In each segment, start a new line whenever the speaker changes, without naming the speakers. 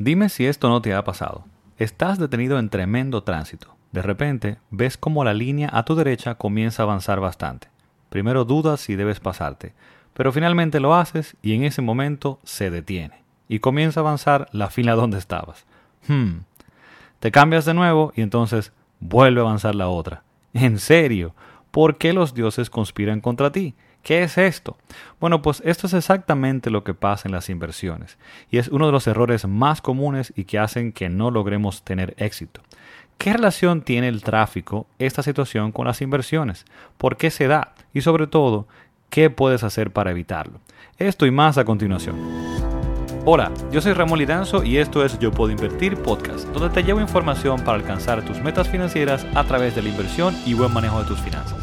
Dime si esto no te ha pasado. Estás detenido en tremendo tránsito. De repente, ves como la línea a tu derecha comienza a avanzar bastante. Primero dudas si debes pasarte, pero finalmente lo haces y en ese momento se detiene y comienza a avanzar la fila donde estabas. Hmm. Te cambias de nuevo y entonces vuelve a avanzar la otra. ¿En serio? ¿Por qué los dioses conspiran contra ti? ¿Qué es esto? Bueno, pues esto es exactamente lo que pasa en las inversiones y es uno de los errores más comunes y que hacen que no logremos tener éxito. ¿Qué relación tiene el tráfico, esta situación, con las inversiones? ¿Por qué se da? Y sobre todo, ¿qué puedes hacer para evitarlo? Esto y más a continuación. Hola, yo soy Ramón Lidanzo y esto es Yo Puedo Invertir Podcast, donde te llevo información para alcanzar tus metas financieras a través de la inversión y buen manejo de tus finanzas.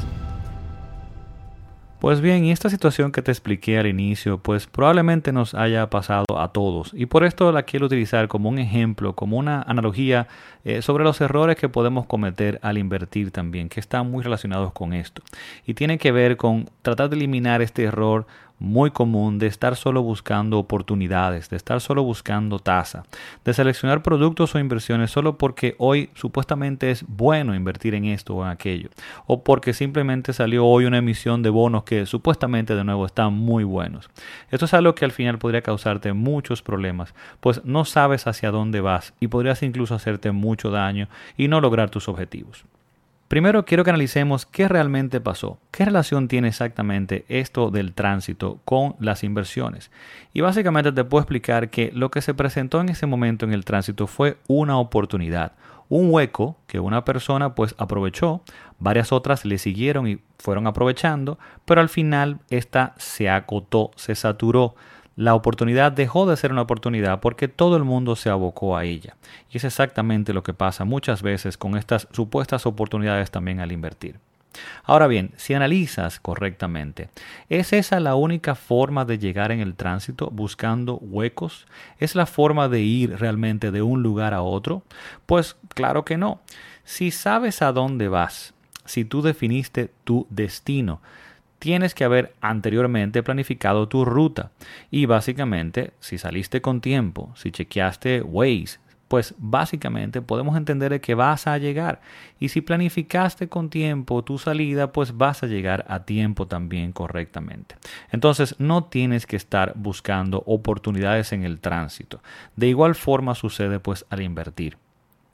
Pues bien, y esta situación que te expliqué al inicio, pues probablemente nos haya pasado a todos. Y por esto la quiero utilizar como un ejemplo, como una analogía eh, sobre los errores que podemos cometer al invertir también, que están muy relacionados con esto. Y tiene que ver con tratar de eliminar este error muy común de estar solo buscando oportunidades, de estar solo buscando tasa, de seleccionar productos o inversiones solo porque hoy supuestamente es bueno invertir en esto o en aquello, o porque simplemente salió hoy una emisión de bonos que supuestamente de nuevo están muy buenos. Esto es algo que al final podría causarte muchos problemas, pues no sabes hacia dónde vas y podrías incluso hacerte mucho daño y no lograr tus objetivos. Primero quiero que analicemos qué realmente pasó, qué relación tiene exactamente esto del tránsito con las inversiones. Y básicamente te puedo explicar que lo que se presentó en ese momento en el tránsito fue una oportunidad, un hueco que una persona pues aprovechó, varias otras le siguieron y fueron aprovechando, pero al final esta se acotó, se saturó la oportunidad dejó de ser una oportunidad porque todo el mundo se abocó a ella. Y es exactamente lo que pasa muchas veces con estas supuestas oportunidades también al invertir. Ahora bien, si analizas correctamente, ¿es esa la única forma de llegar en el tránsito buscando huecos? ¿Es la forma de ir realmente de un lugar a otro? Pues claro que no. Si sabes a dónde vas, si tú definiste tu destino, tienes que haber anteriormente planificado tu ruta. Y básicamente, si saliste con tiempo, si chequeaste Waze, pues básicamente podemos entender que vas a llegar. Y si planificaste con tiempo tu salida, pues vas a llegar a tiempo también correctamente. Entonces no tienes que estar buscando oportunidades en el tránsito. De igual forma sucede pues al invertir.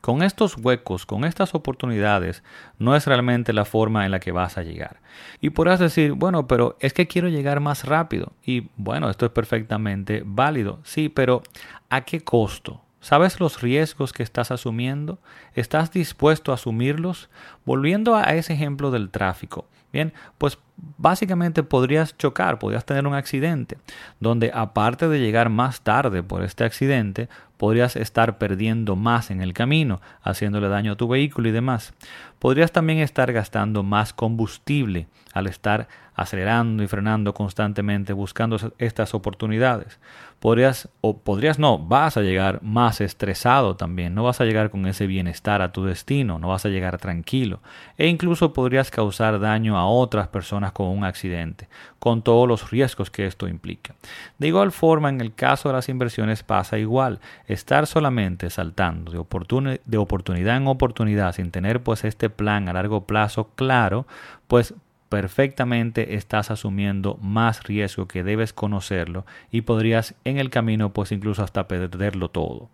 Con estos huecos, con estas oportunidades, no es realmente la forma en la que vas a llegar. Y podrás decir, bueno, pero es que quiero llegar más rápido. Y bueno, esto es perfectamente válido. Sí, pero ¿a qué costo? ¿Sabes los riesgos que estás asumiendo? ¿Estás dispuesto a asumirlos? Volviendo a ese ejemplo del tráfico. Bien, pues básicamente podrías chocar, podrías tener un accidente, donde aparte de llegar más tarde por este accidente, podrías estar perdiendo más en el camino, haciéndole daño a tu vehículo y demás. Podrías también estar gastando más combustible al estar acelerando y frenando constantemente buscando estas oportunidades. Podrías o podrías no, vas a llegar más estresado también, no vas a llegar con ese bienestar a tu destino, no vas a llegar tranquilo e incluso podrías causar daño a otras personas con un accidente, con todos los riesgos que esto implica. De igual forma, en el caso de las inversiones pasa igual, estar solamente saltando de, de oportunidad en oportunidad sin tener pues este plan a largo plazo claro, pues perfectamente estás asumiendo más riesgo que debes conocerlo y podrías en el camino pues incluso hasta perderlo todo.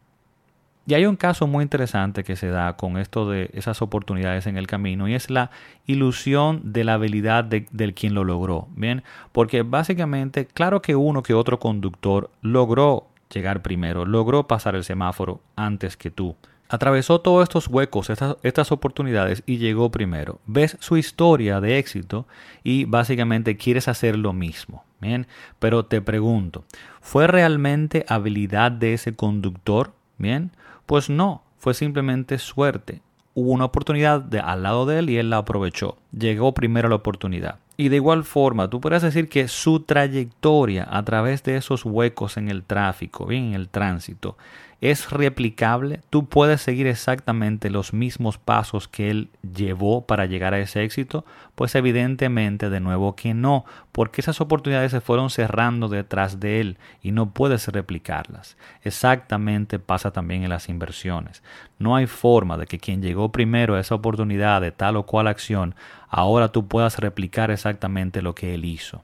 Y hay un caso muy interesante que se da con esto de esas oportunidades en el camino y es la ilusión de la habilidad del quien lo logró. Bien, porque básicamente, claro que uno que otro conductor logró llegar primero, logró pasar el semáforo antes que tú atravesó todos estos huecos, estas, oportunidades y llegó primero. Ves su historia de éxito y básicamente quieres hacer lo mismo. Bien, pero te pregunto, ¿fue realmente habilidad de ese conductor? Bien, pues no, fue simplemente suerte. Hubo una oportunidad de, al lado de él y él la aprovechó. Llegó primero la oportunidad. Y de igual forma, tú podrías decir que su trayectoria a través de esos huecos en el tráfico, bien, en el tránsito, es replicable, tú puedes seguir exactamente los mismos pasos que él llevó para llegar a ese éxito, pues evidentemente de nuevo que no, porque esas oportunidades se fueron cerrando detrás de él y no puedes replicarlas. Exactamente pasa también en las inversiones. No hay forma de que quien llegó primero a esa oportunidad de tal o cual acción, ahora tú puedas replicar exactamente lo que él hizo.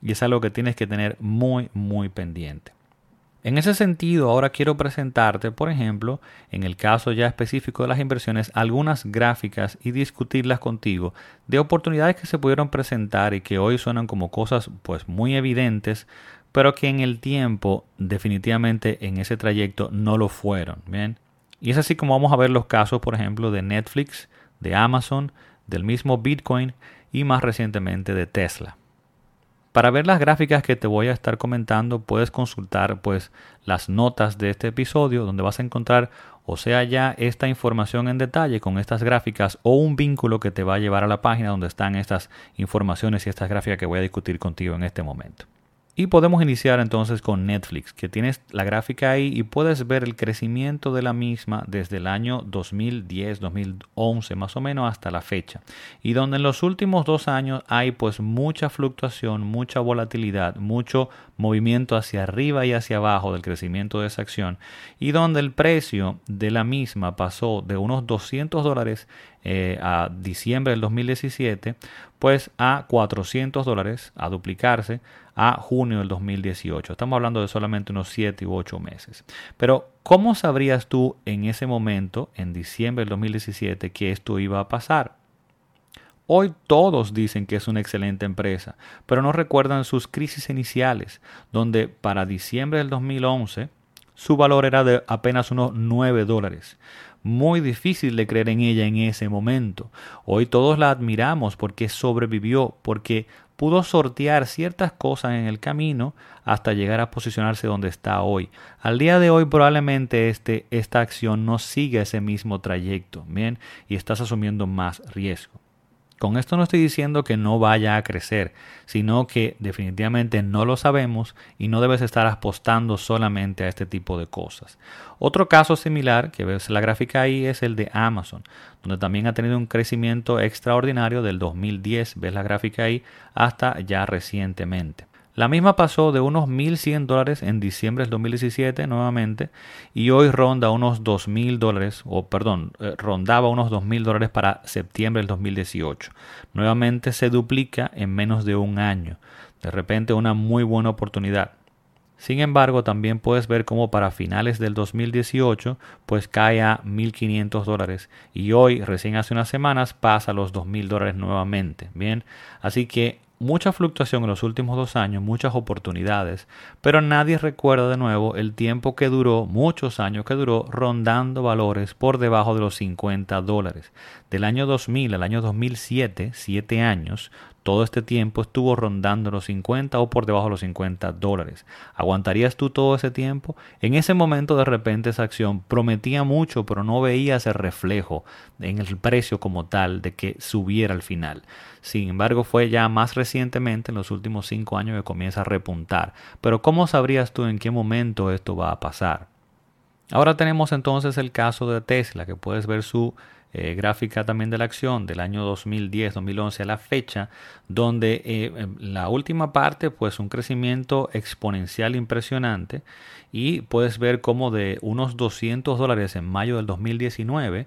Y es algo que tienes que tener muy, muy pendiente. En ese sentido, ahora quiero presentarte, por ejemplo, en el caso ya específico de las inversiones, algunas gráficas y discutirlas contigo de oportunidades que se pudieron presentar y que hoy suenan como cosas pues muy evidentes, pero que en el tiempo definitivamente en ese trayecto no lo fueron, ¿bien? Y es así como vamos a ver los casos, por ejemplo, de Netflix, de Amazon, del mismo Bitcoin y más recientemente de Tesla. Para ver las gráficas que te voy a estar comentando, puedes consultar pues las notas de este episodio donde vas a encontrar o sea ya esta información en detalle con estas gráficas o un vínculo que te va a llevar a la página donde están estas informaciones y estas gráficas que voy a discutir contigo en este momento. Y podemos iniciar entonces con Netflix, que tienes la gráfica ahí y puedes ver el crecimiento de la misma desde el año 2010, 2011 más o menos hasta la fecha. Y donde en los últimos dos años hay pues mucha fluctuación, mucha volatilidad, mucho movimiento hacia arriba y hacia abajo del crecimiento de esa acción. Y donde el precio de la misma pasó de unos 200 dólares eh, a diciembre del 2017, pues a 400 dólares, a duplicarse a junio del 2018. Estamos hablando de solamente unos 7 u 8 meses. Pero, ¿cómo sabrías tú en ese momento, en diciembre del 2017, que esto iba a pasar? Hoy todos dicen que es una excelente empresa, pero no recuerdan sus crisis iniciales, donde para diciembre del 2011 su valor era de apenas unos 9 dólares muy difícil de creer en ella en ese momento. Hoy todos la admiramos porque sobrevivió, porque pudo sortear ciertas cosas en el camino hasta llegar a posicionarse donde está hoy. Al día de hoy probablemente este, esta acción no siga ese mismo trayecto, bien, y estás asumiendo más riesgo. Con esto no estoy diciendo que no vaya a crecer, sino que definitivamente no lo sabemos y no debes estar apostando solamente a este tipo de cosas. Otro caso similar que ves la gráfica ahí es el de Amazon, donde también ha tenido un crecimiento extraordinario del 2010, ves la gráfica ahí, hasta ya recientemente. La misma pasó de unos 1.100 dólares en diciembre del 2017 nuevamente y hoy ronda unos 2.000 dólares, o perdón, eh, rondaba unos 2.000 dólares para septiembre del 2018. Nuevamente se duplica en menos de un año. De repente una muy buena oportunidad. Sin embargo, también puedes ver cómo para finales del 2018 pues cae a 1.500 dólares y hoy, recién hace unas semanas, pasa a los 2.000 dólares nuevamente. Bien, así que mucha fluctuación en los últimos dos años, muchas oportunidades, pero nadie recuerda de nuevo el tiempo que duró, muchos años que duró, rondando valores por debajo de los 50 dólares. Del año 2000 al año 2007, siete años, todo este tiempo estuvo rondando los 50 o por debajo de los 50 dólares. ¿Aguantarías tú todo ese tiempo? En ese momento de repente esa acción prometía mucho, pero no veía ese reflejo en el precio como tal de que subiera al final. Sin embargo, fue ya más recientemente, en los últimos cinco años, que comienza a repuntar. Pero ¿cómo sabrías tú en qué momento esto va a pasar? Ahora tenemos entonces el caso de Tesla, que puedes ver su eh, gráfica también de la acción del año 2010-2011 a la fecha, donde eh, em, la última parte, pues un crecimiento exponencial impresionante y puedes ver como de unos 200 dólares en mayo del 2019,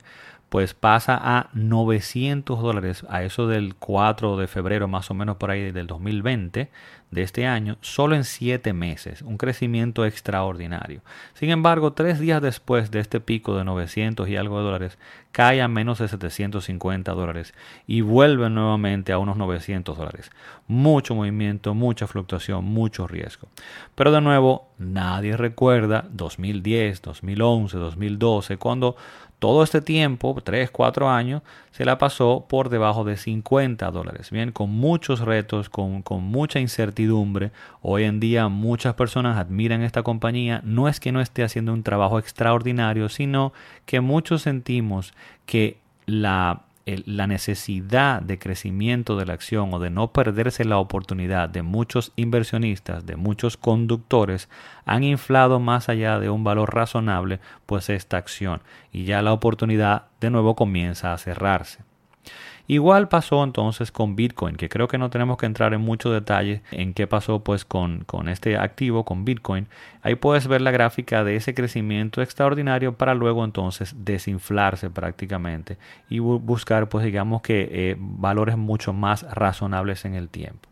pues pasa a 900 dólares a eso del 4 de febrero más o menos por ahí del 2020 de este año solo en 7 meses, un crecimiento extraordinario. Sin embargo, tres días después de este pico de 900 y algo de dólares, cae a menos de 750 dólares y vuelve nuevamente a unos 900 dólares. Mucho movimiento, mucha fluctuación, mucho riesgo. Pero de nuevo, nadie recuerda 2010, 2011, 2012, cuando todo este tiempo, 3, 4 años, se la pasó por debajo de 50 dólares. Bien, con muchos retos, con, con, mucha incertidumbre. Hoy en día muchas personas admiran esta compañía. No es que no esté haciendo un trabajo extraordinario, sino que muchos sentimos que la la necesidad de crecimiento de la acción o de no perderse la oportunidad de muchos inversionistas, de muchos conductores, han inflado más allá de un valor razonable pues esta acción y ya la oportunidad de nuevo comienza a cerrarse. Igual pasó entonces con Bitcoin, que creo que no tenemos que entrar en mucho detalle en qué pasó pues con, con este activo, con Bitcoin. Ahí puedes ver la gráfica de ese crecimiento extraordinario para luego entonces desinflarse prácticamente y buscar pues digamos que eh, valores mucho más razonables en el tiempo.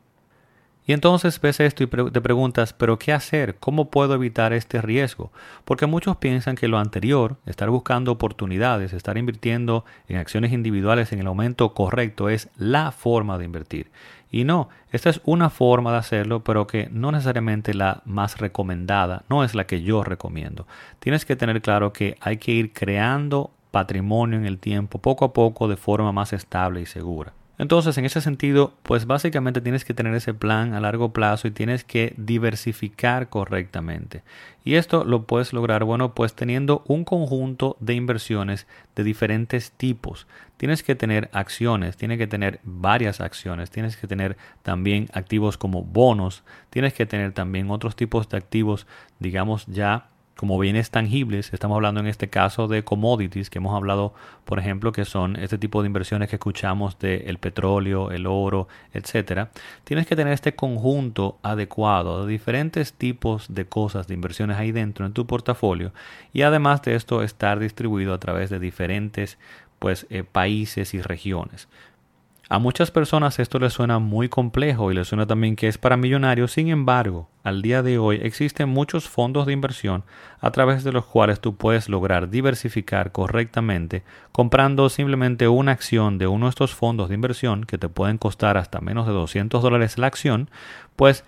Y entonces ves esto y te preguntas, pero ¿qué hacer? ¿Cómo puedo evitar este riesgo? Porque muchos piensan que lo anterior, estar buscando oportunidades, estar invirtiendo en acciones individuales en el momento correcto, es la forma de invertir. Y no, esta es una forma de hacerlo, pero que no necesariamente la más recomendada, no es la que yo recomiendo. Tienes que tener claro que hay que ir creando patrimonio en el tiempo, poco a poco, de forma más estable y segura. Entonces, en ese sentido, pues básicamente tienes que tener ese plan a largo plazo y tienes que diversificar correctamente. Y esto lo puedes lograr, bueno, pues teniendo un conjunto de inversiones de diferentes tipos. Tienes que tener acciones, tienes que tener varias acciones, tienes que tener también activos como bonos, tienes que tener también otros tipos de activos, digamos ya como bienes tangibles, estamos hablando en este caso de commodities, que hemos hablado, por ejemplo, que son este tipo de inversiones que escuchamos del el petróleo, el oro, etcétera. Tienes que tener este conjunto adecuado de diferentes tipos de cosas, de inversiones ahí dentro en tu portafolio y además de esto estar distribuido a través de diferentes pues, eh, países y regiones. A muchas personas esto les suena muy complejo y les suena también que es para millonarios, sin embargo, al día de hoy existen muchos fondos de inversión a través de los cuales tú puedes lograr diversificar correctamente comprando simplemente una acción de uno de estos fondos de inversión que te pueden costar hasta menos de 200 dólares la acción, pues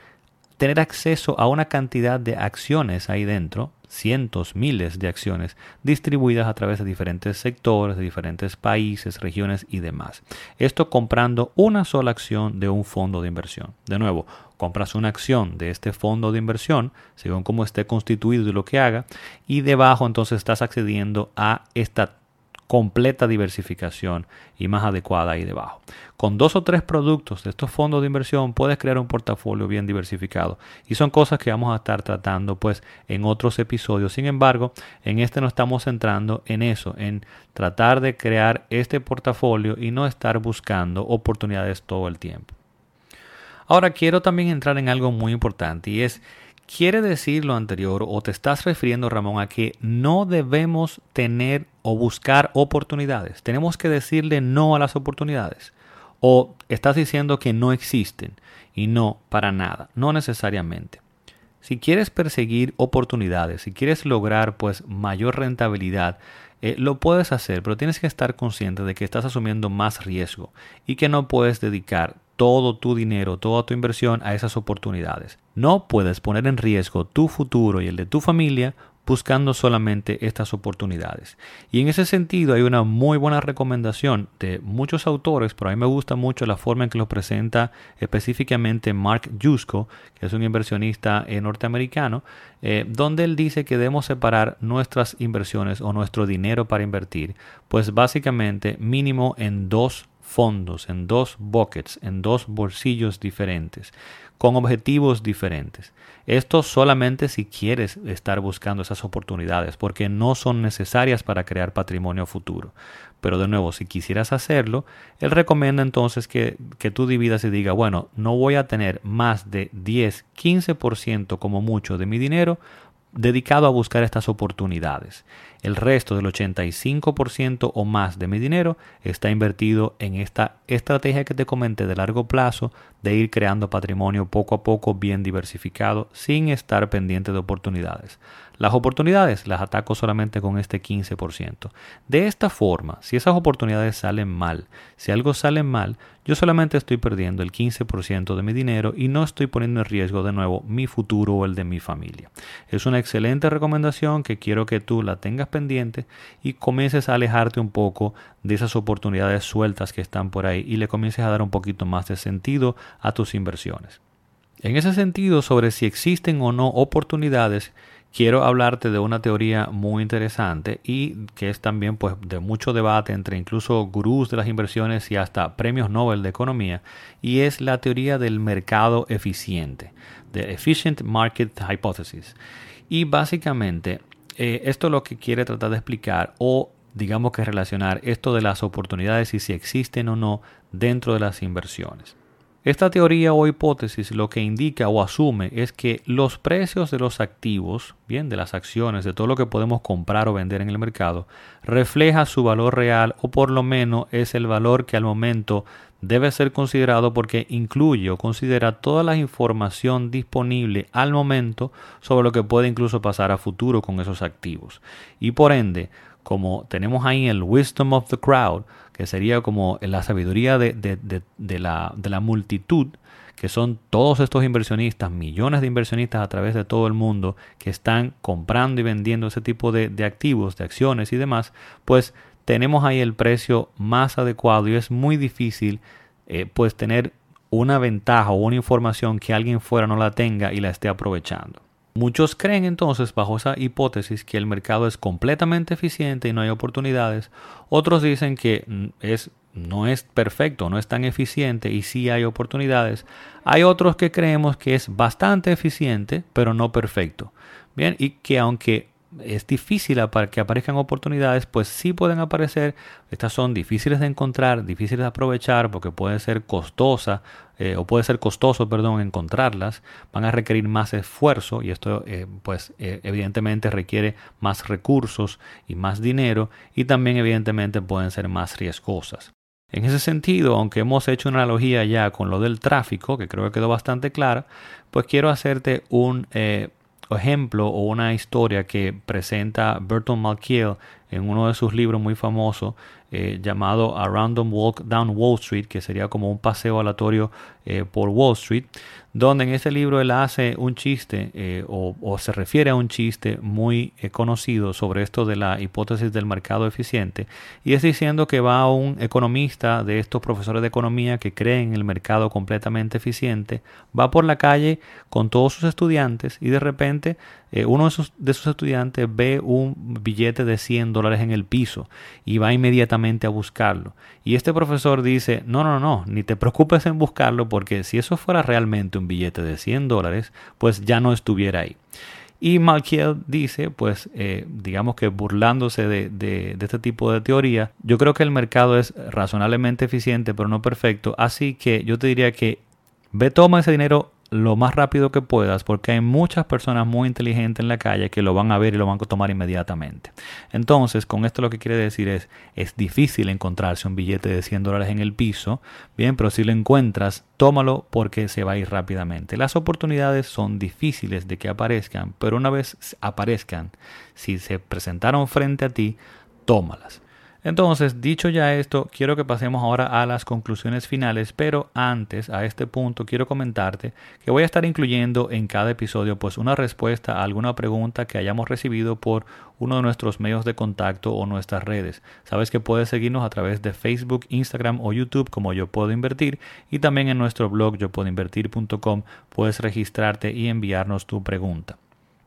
tener acceso a una cantidad de acciones ahí dentro cientos, miles de acciones distribuidas a través de diferentes sectores, de diferentes países, regiones y demás. Esto comprando una sola acción de un fondo de inversión. De nuevo, compras una acción de este fondo de inversión, según cómo esté constituido y lo que haga, y debajo entonces estás accediendo a esta completa diversificación y más adecuada ahí debajo. Con dos o tres productos de estos fondos de inversión puedes crear un portafolio bien diversificado y son cosas que vamos a estar tratando pues en otros episodios. Sin embargo, en este nos estamos centrando en eso, en tratar de crear este portafolio y no estar buscando oportunidades todo el tiempo. Ahora quiero también entrar en algo muy importante y es ¿Quiere decir lo anterior o te estás refiriendo, Ramón, a que no debemos tener o buscar oportunidades? Tenemos que decirle no a las oportunidades. ¿O estás diciendo que no existen? Y no, para nada, no necesariamente. Si quieres perseguir oportunidades, si quieres lograr pues mayor rentabilidad, eh, lo puedes hacer, pero tienes que estar consciente de que estás asumiendo más riesgo y que no puedes dedicar todo tu dinero, toda tu inversión a esas oportunidades. No puedes poner en riesgo tu futuro y el de tu familia buscando solamente estas oportunidades. Y en ese sentido hay una muy buena recomendación de muchos autores, pero a mí me gusta mucho la forma en que lo presenta específicamente Mark Yusko, que es un inversionista eh, norteamericano, eh, donde él dice que debemos separar nuestras inversiones o nuestro dinero para invertir, pues básicamente mínimo en dos fondos, en dos buckets, en dos bolsillos diferentes, con objetivos diferentes. Esto solamente si quieres estar buscando esas oportunidades, porque no son necesarias para crear patrimonio futuro. Pero de nuevo, si quisieras hacerlo, él recomienda entonces que, que tú dividas y diga, bueno, no voy a tener más de 10, 15% como mucho de mi dinero dedicado a buscar estas oportunidades. El resto del 85% o más de mi dinero está invertido en esta estrategia que te comenté de largo plazo de ir creando patrimonio poco a poco bien diversificado sin estar pendiente de oportunidades. Las oportunidades las ataco solamente con este 15%. De esta forma, si esas oportunidades salen mal, si algo sale mal, yo solamente estoy perdiendo el 15% de mi dinero y no estoy poniendo en riesgo de nuevo mi futuro o el de mi familia. Es una excelente recomendación que quiero que tú la tengas pendiente y comiences a alejarte un poco de esas oportunidades sueltas que están por ahí y le comiences a dar un poquito más de sentido a tus inversiones. En ese sentido, sobre si existen o no oportunidades, quiero hablarte de una teoría muy interesante y que es también pues de mucho debate entre incluso gurús de las inversiones y hasta premios Nobel de economía y es la teoría del mercado eficiente, de Efficient Market Hypothesis. Y básicamente eh, esto es lo que quiere tratar de explicar o digamos que relacionar esto de las oportunidades y si existen o no dentro de las inversiones. Esta teoría o hipótesis lo que indica o asume es que los precios de los activos, bien, de las acciones, de todo lo que podemos comprar o vender en el mercado, refleja su valor real o por lo menos es el valor que al momento debe ser considerado porque incluye o considera toda la información disponible al momento sobre lo que puede incluso pasar a futuro con esos activos. Y por ende, como tenemos ahí el wisdom of the crowd, que sería como la sabiduría de, la, de la multitud, que son todos estos inversionistas, millones de inversionistas a través de todo el mundo que están comprando y vendiendo ese tipo de, activos, de acciones y demás, pues tenemos ahí el precio más adecuado y es muy difícil eh, pues tener una ventaja o una información que alguien fuera no la tenga y la esté aprovechando. Muchos creen entonces bajo esa hipótesis que el mercado es completamente eficiente y no hay oportunidades. Otros dicen que mm, es, no es perfecto, no es tan eficiente y sí hay oportunidades. Hay otros que creemos que es bastante eficiente, pero no perfecto. Bien, y que aunque es difícil que aparezcan oportunidades, pues sí pueden aparecer. Estas son difíciles de encontrar, difíciles de aprovechar porque puede ser costosa eh, o puede ser costoso, perdón, encontrarlas. Van a requerir más esfuerzo y esto, eh, pues, eh, evidentemente requiere más recursos y más dinero y también, evidentemente, pueden ser más riesgosas. En ese sentido, aunque hemos hecho una analogía ya con lo del tráfico, que creo que quedó bastante clara, pues quiero hacerte un ejemplo o una historia que presenta Burton Malkiel en uno de sus libros muy famosos eh, llamado A Random Walk Down Wall Street, que sería como un paseo aleatorio eh, por Wall Street, donde en ese libro él hace un chiste eh, o, se refiere a un chiste muy conocido sobre esto de la hipótesis del mercado eficiente, y es diciendo que va un economista de estos profesores de economía que creen en el mercado completamente eficiente, va por la calle con todos sus estudiantes y de repente uno de sus, de sus estudiantes ve un billete de 100 dólares en el piso y va inmediatamente a buscarlo. Y este profesor dice, no, no, no, ni te preocupes en buscarlo porque si eso fuera realmente un billete de 100 dólares, pues ya no estuviera ahí. Y Malkiel dice, pues eh, digamos que burlándose de, de, este tipo de teoría, yo creo que el mercado es razonablemente eficiente pero no perfecto, así que yo te diría que ve toma ese dinero lo más rápido que puedas porque hay muchas personas muy inteligentes en la calle que lo van a ver y lo van a tomar inmediatamente. Entonces, con esto lo que quiere decir es, es difícil encontrarse un billete de 100 dólares en el piso, bien, pero si lo encuentras, tómalo porque se va a ir rápidamente. Las oportunidades son difíciles de que aparezcan, pero una vez aparezcan, si se presentaron frente a ti, tómalas. Entonces, dicho ya esto, quiero que pasemos ahora a las conclusiones finales, pero antes, a este punto, quiero comentarte que voy a estar incluyendo en cada episodio pues una respuesta a alguna pregunta que hayamos recibido por uno de nuestros medios de contacto o nuestras redes. Sabes que puedes seguirnos a través de Facebook, Instagram o YouTube como Yo Puedo Invertir y también en nuestro blog yo puedo puedes registrarte y enviarnos tu pregunta.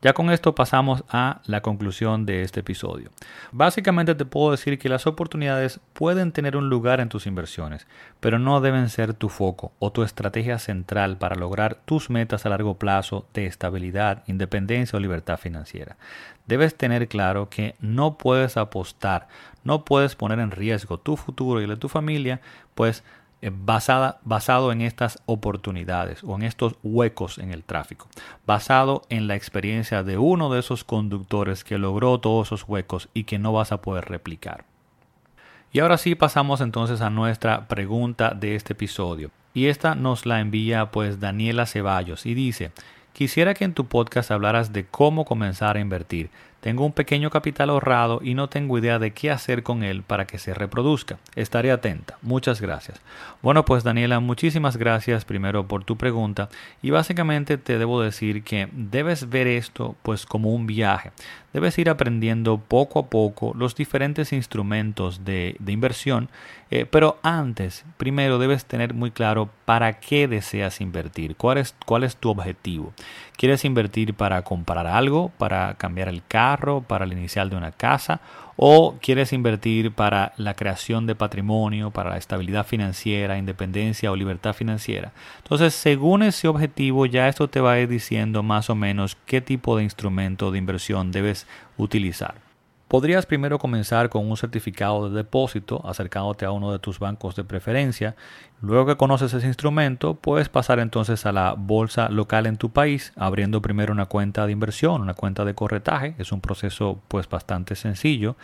Ya con esto pasamos a la conclusión de este episodio. Básicamente te puedo decir que las oportunidades pueden tener un lugar en tus inversiones, pero no deben ser tu foco o tu estrategia central para lograr tus metas a largo plazo de estabilidad, independencia o libertad financiera. Debes tener claro que no puedes apostar, no puedes poner en riesgo tu futuro y el de tu familia, pues basada, basado en estas oportunidades o en estos huecos en el tráfico, basado en la experiencia de uno de esos conductores que logró todos esos huecos y que no vas a poder replicar. Y ahora sí pasamos entonces a nuestra pregunta de este episodio. Y esta nos la envía pues Daniela Ceballos y dice, quisiera que en tu podcast hablaras de cómo comenzar a invertir. Tengo un pequeño capital ahorrado y no tengo idea de qué hacer con él para que se reproduzca. Estaré atenta. Muchas gracias. Bueno, pues Daniela, muchísimas gracias primero por tu pregunta y básicamente te debo decir que debes ver esto pues como un viaje. Debes ir aprendiendo poco a poco los diferentes instrumentos de, inversión, eh, pero antes, primero debes tener muy claro para qué deseas invertir, cuál es, cuál es tu objetivo, ¿Quieres invertir para comprar algo, para cambiar el carro, para el inicial de una casa? ¿O quieres invertir para la creación de patrimonio, para la estabilidad financiera, independencia o libertad financiera? Entonces, según ese objetivo, ya esto te va a ir diciendo más o menos qué tipo de instrumento de inversión debes utilizar. Podrías primero comenzar con un certificado de depósito acercándote a uno de tus bancos de preferencia. Luego que conoces ese instrumento, puedes pasar entonces a la bolsa local en tu país, abriendo primero una cuenta de inversión, una cuenta de corretaje. Es un proceso pues bastante sencillo.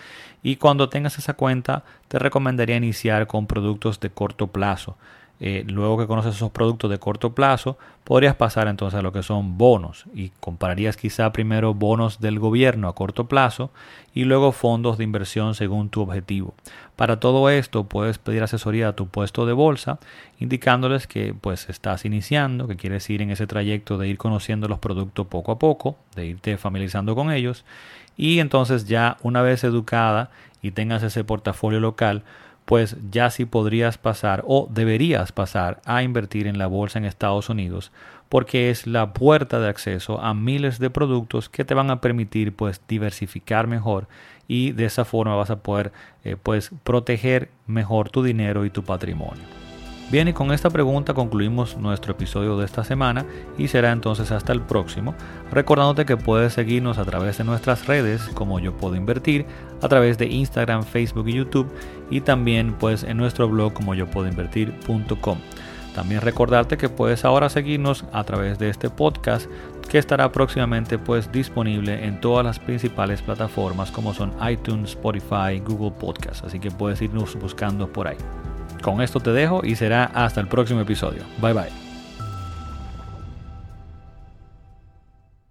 Y cuando tengas esa cuenta, te recomendaría iniciar con productos de corto plazo. Eh, luego que conoces esos productos de corto plazo, podrías pasar entonces a lo que son bonos y compararías quizá primero bonos del gobierno a corto plazo y luego fondos de inversión según tu objetivo. Para todo esto puedes pedir asesoría a tu puesto de bolsa indicándoles que pues estás iniciando, que quieres ir en ese trayecto de ir conociendo los productos poco a poco, de irte familiarizando con ellos y entonces ya una vez educada y tengas ese portafolio local, pues ya sí podrías pasar o deberías pasar a invertir en la bolsa en Estados Unidos porque es la puerta de acceso a miles de productos que te van a permitir pues diversificar mejor y de esa forma vas a poder eh, pues proteger mejor tu dinero y tu patrimonio. Bien, y con esta pregunta concluimos nuestro episodio de esta semana y será entonces hasta el próximo, recordándote que puedes seguirnos a través de nuestras redes como yo puedo invertir, a través de Instagram, Facebook y YouTube y también pues en nuestro blog como yo puedo invertir.com. También recordarte que puedes ahora seguirnos a través de este podcast que estará próximamente pues disponible en todas las principales plataformas como son iTunes, Spotify, Google Podcast, así que puedes irnos buscando por ahí. Con esto te dejo y será hasta el próximo episodio. Bye bye.